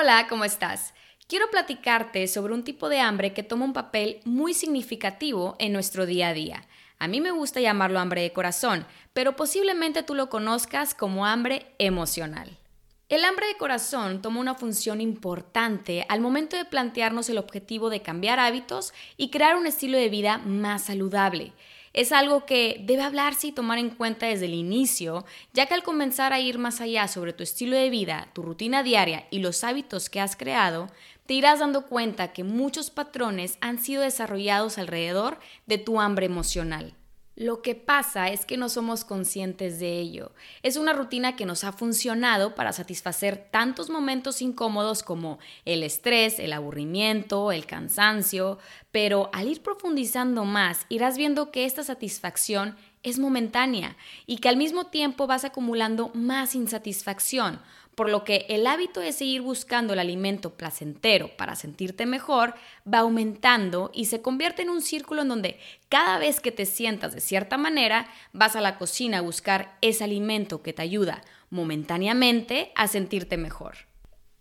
Hola, ¿cómo estás? Quiero platicarte sobre un tipo de hambre que toma un papel muy significativo en nuestro día a día. A mí me gusta llamarlo hambre de corazón, pero posiblemente tú lo conozcas como hambre emocional. El hambre de corazón toma una función importante al momento de plantearnos el objetivo de cambiar hábitos y crear un estilo de vida más saludable. Es algo que debe hablarse y tomar en cuenta desde el inicio, ya que al comenzar a ir más allá sobre tu estilo de vida, tu rutina diaria y los hábitos que has creado, te irás dando cuenta que muchos patrones han sido desarrollados alrededor de tu hambre emocional. Lo que pasa es que no somos conscientes de ello. Es una rutina que nos ha funcionado para satisfacer tantos momentos incómodos como el estrés, el aburrimiento, el cansancio, pero al ir profundizando más irás viendo que esta satisfacción es momentánea y que al mismo tiempo vas acumulando más insatisfacción, por lo que el hábito de seguir buscando el alimento placentero para sentirte mejor va aumentando y se convierte en un círculo en donde cada vez que te sientas de cierta manera, vas a la cocina a buscar ese alimento que te ayuda momentáneamente a sentirte mejor.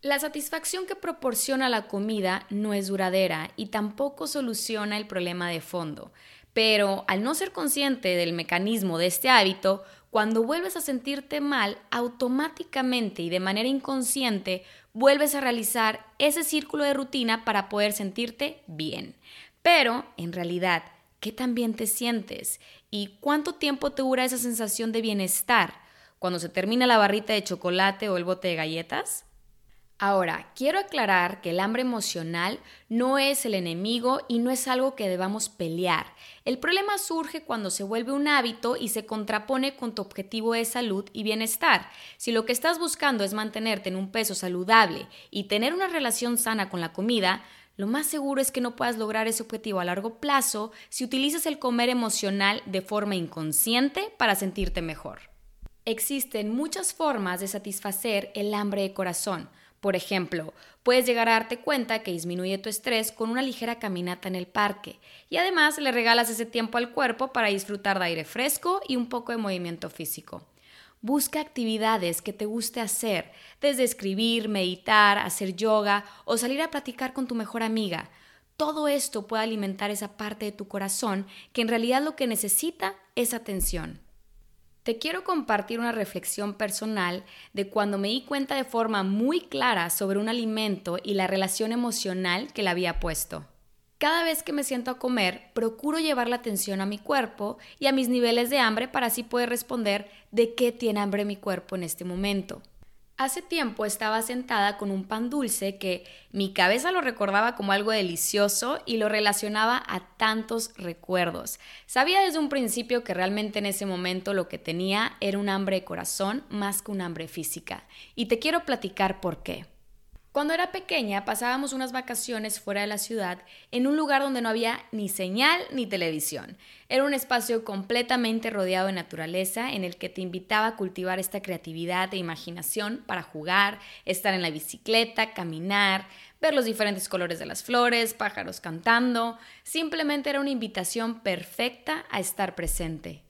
La satisfacción que proporciona la comida no es duradera y tampoco soluciona el problema de fondo, pero al no ser consciente del mecanismo de este hábito, cuando vuelves a sentirte mal, automáticamente y de manera inconsciente vuelves a realizar ese círculo de rutina para poder sentirte bien. Pero, en realidad, ¿qué tan bien te sientes? ¿Y cuánto tiempo te dura esa sensación de bienestar? ¿Cuando se termina la barrita de chocolate o el bote de galletas? Ahora, quiero aclarar que el hambre emocional no es el enemigo y no es algo que debamos pelear. El problema surge cuando se vuelve un hábito y se contrapone con tu objetivo de salud y bienestar. Si lo que estás buscando es mantenerte en un peso saludable y tener una relación sana con la comida, lo más seguro es que no puedas lograr ese objetivo a largo plazo si utilizas el comer emocional de forma inconsciente para sentirte mejor. Existen muchas formas de satisfacer el hambre de corazón. Por ejemplo, puedes llegar a darte cuenta que disminuye tu estrés con una ligera caminata en el parque y además le regalas ese tiempo al cuerpo para disfrutar de aire fresco y un poco de movimiento físico. Busca actividades que te guste hacer, desde escribir, meditar, hacer yoga o salir a platicar con tu mejor amiga. Todo esto puede alimentar esa parte de tu corazón que en realidad lo que necesita es atención. Te quiero compartir una reflexión personal de cuando me di cuenta de forma muy clara sobre un alimento y la relación emocional que le había puesto. Cada vez que me siento a comer, procuro llevar la atención a mi cuerpo y a mis niveles de hambre para así poder responder de qué tiene hambre mi cuerpo en este momento. Hace tiempo estaba sentada con un pan dulce que mi cabeza lo recordaba como algo delicioso y lo relacionaba a tantos recuerdos. Sabía desde un principio que realmente en ese momento lo que tenía era un hambre de corazón más que un hambre física. Y te quiero platicar por qué. Cuando era pequeña pasábamos unas vacaciones fuera de la ciudad en un lugar donde no había ni señal ni televisión. Era un espacio completamente rodeado de naturaleza en el que te invitaba a cultivar esta creatividad e imaginación para jugar, estar en la bicicleta, caminar, ver los diferentes colores de las flores, pájaros cantando. Simplemente era una invitación perfecta a estar presente.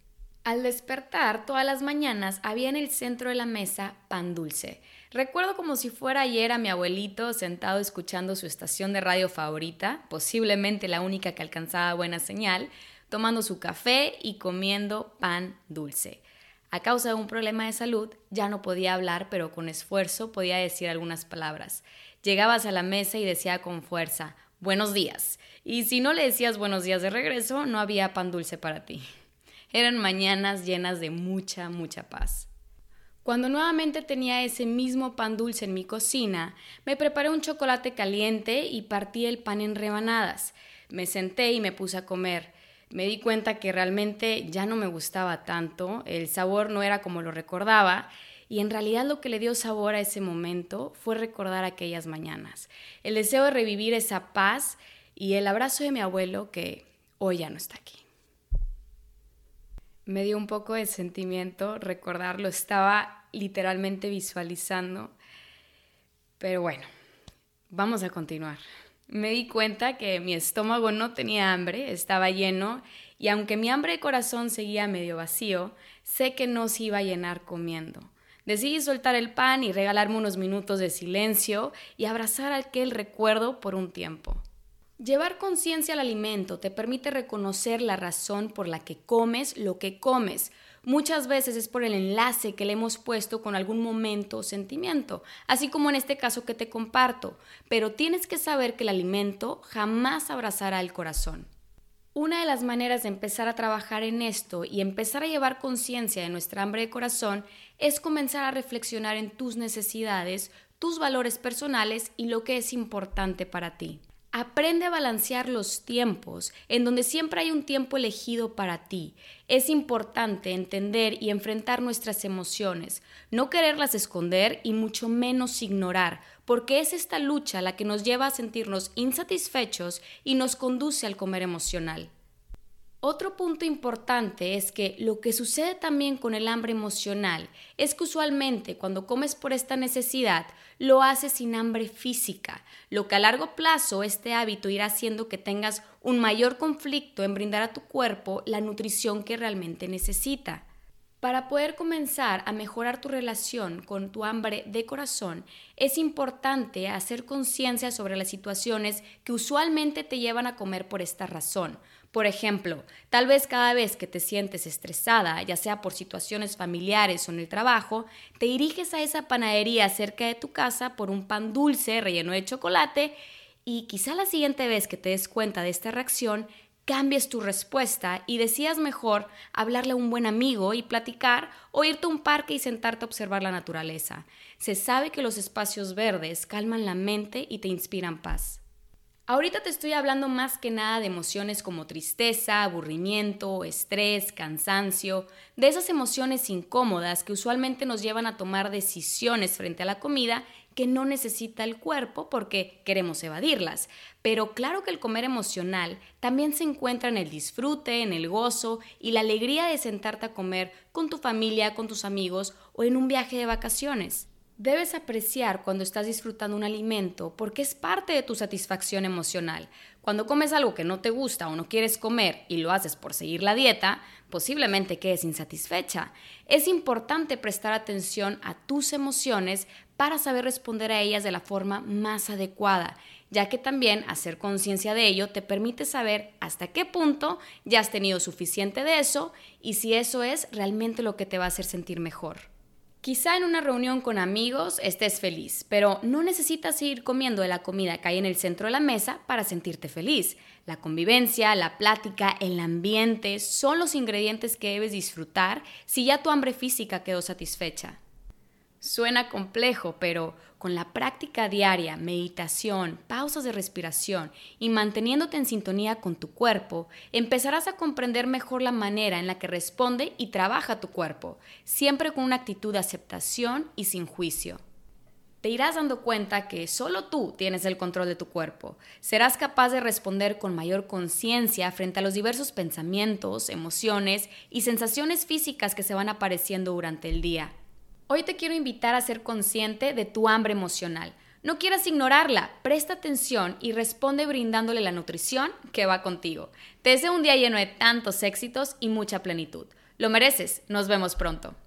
Al despertar todas las mañanas había en el centro de la mesa pan dulce Recuerdo como si fuera ayer a mi abuelito sentado escuchando su estación de radio favorita, posiblemente la única que alcanzaba buena señal, tomando su café y comiendo pan dulce. A causa de un problema de salud, ya no podía hablar, pero con esfuerzo podía decir algunas palabras. Llegabas a la mesa y decía con fuerza, buenos días. Y si no le decías buenos días de regreso, no había pan dulce para ti. Eran mañanas llenas de mucha, mucha paz. Cuando nuevamente tenía ese mismo pan dulce en mi cocina, me preparé un chocolate caliente y partí el pan en rebanadas. Me senté y me puse a comer. Me di cuenta que realmente ya no me gustaba tanto, el sabor no era como lo recordaba y en realidad lo que le dio sabor a ese momento fue recordar aquellas mañanas, el deseo de revivir esa paz y el abrazo de mi abuelo que hoy ya no está aquí. Me dio un poco de sentimiento recordarlo, estaba literalmente visualizando, pero bueno, vamos a continuar. Me di cuenta que mi estómago no tenía hambre, estaba lleno, y aunque mi hambre de corazón seguía medio vacío, sé que no se iba a llenar comiendo. Decidí soltar el pan y regalarme unos minutos de silencio y abrazar aquel recuerdo por un tiempo. Llevar conciencia al alimento te permite reconocer la razón por la que comes lo que comes. Muchas veces es por el enlace que le hemos puesto con algún momento o sentimiento, así como en este caso que te comparto, pero tienes que saber que el alimento jamás abrazará el corazón. Una de las maneras de empezar a trabajar en esto y empezar a llevar conciencia de nuestra hambre de corazón es comenzar a reflexionar en tus necesidades, tus valores personales y lo que es importante para ti. Aprende a balancear los tiempos, en donde siempre hay un tiempo elegido para ti. Es importante entender y enfrentar nuestras emociones, no quererlas esconder y mucho menos ignorar, porque es esta lucha la que nos lleva a sentirnos insatisfechos y nos conduce al comer emocional. Otro punto importante es que lo que sucede también con el hambre emocional es que usualmente cuando comes por esta necesidad lo haces sin hambre física, lo que a largo plazo este hábito irá haciendo que tengas un mayor conflicto en brindar a tu cuerpo la nutrición que realmente necesita. Para poder comenzar a mejorar tu relación con tu hambre de corazón, es importante hacer conciencia sobre las situaciones que usualmente te llevan a comer por esta razón. Por ejemplo, tal vez cada vez que te sientes estresada, ya sea por situaciones familiares o en el trabajo, te diriges a esa panadería cerca de tu casa por un pan dulce relleno de chocolate y quizá la siguiente vez que te des cuenta de esta reacción, cambies tu respuesta y decidas mejor hablarle a un buen amigo y platicar o irte a un parque y sentarte a observar la naturaleza. Se sabe que los espacios verdes calman la mente y te inspiran paz. Ahorita te estoy hablando más que nada de emociones como tristeza, aburrimiento, estrés, cansancio, de esas emociones incómodas que usualmente nos llevan a tomar decisiones frente a la comida que no necesita el cuerpo porque queremos evadirlas. Pero claro que el comer emocional también se encuentra en el disfrute, en el gozo y la alegría de sentarte a comer con tu familia, con tus amigos o en un viaje de vacaciones. Debes apreciar cuando estás disfrutando un alimento porque es parte de tu satisfacción emocional. Cuando comes algo que no te gusta o no quieres comer y lo haces por seguir la dieta, posiblemente quedes insatisfecha. Es importante prestar atención a tus emociones para saber responder a ellas de la forma más adecuada, ya que también hacer conciencia de ello te permite saber hasta qué punto ya has tenido suficiente de eso y si eso es realmente lo que te va a hacer sentir mejor. Quizá en una reunión con amigos estés feliz, pero no necesitas ir comiendo de la comida que hay en el centro de la mesa para sentirte feliz. La convivencia, la plática, el ambiente son los ingredientes que debes disfrutar si ya tu hambre física quedó satisfecha. Suena complejo, pero con la práctica diaria, meditación, pausas de respiración y manteniéndote en sintonía con tu cuerpo, empezarás a comprender mejor la manera en la que responde y trabaja tu cuerpo, siempre con una actitud de aceptación y sin juicio. Te irás dando cuenta que solo tú tienes el control de tu cuerpo. Serás capaz de responder con mayor conciencia frente a los diversos pensamientos, emociones y sensaciones físicas que se van apareciendo durante el día. Hoy te quiero invitar a ser consciente de tu hambre emocional. No quieras ignorarla, presta atención y responde brindándole la nutrición que va contigo. Te deseo un día lleno de tantos éxitos y mucha plenitud. Lo mereces, nos vemos pronto.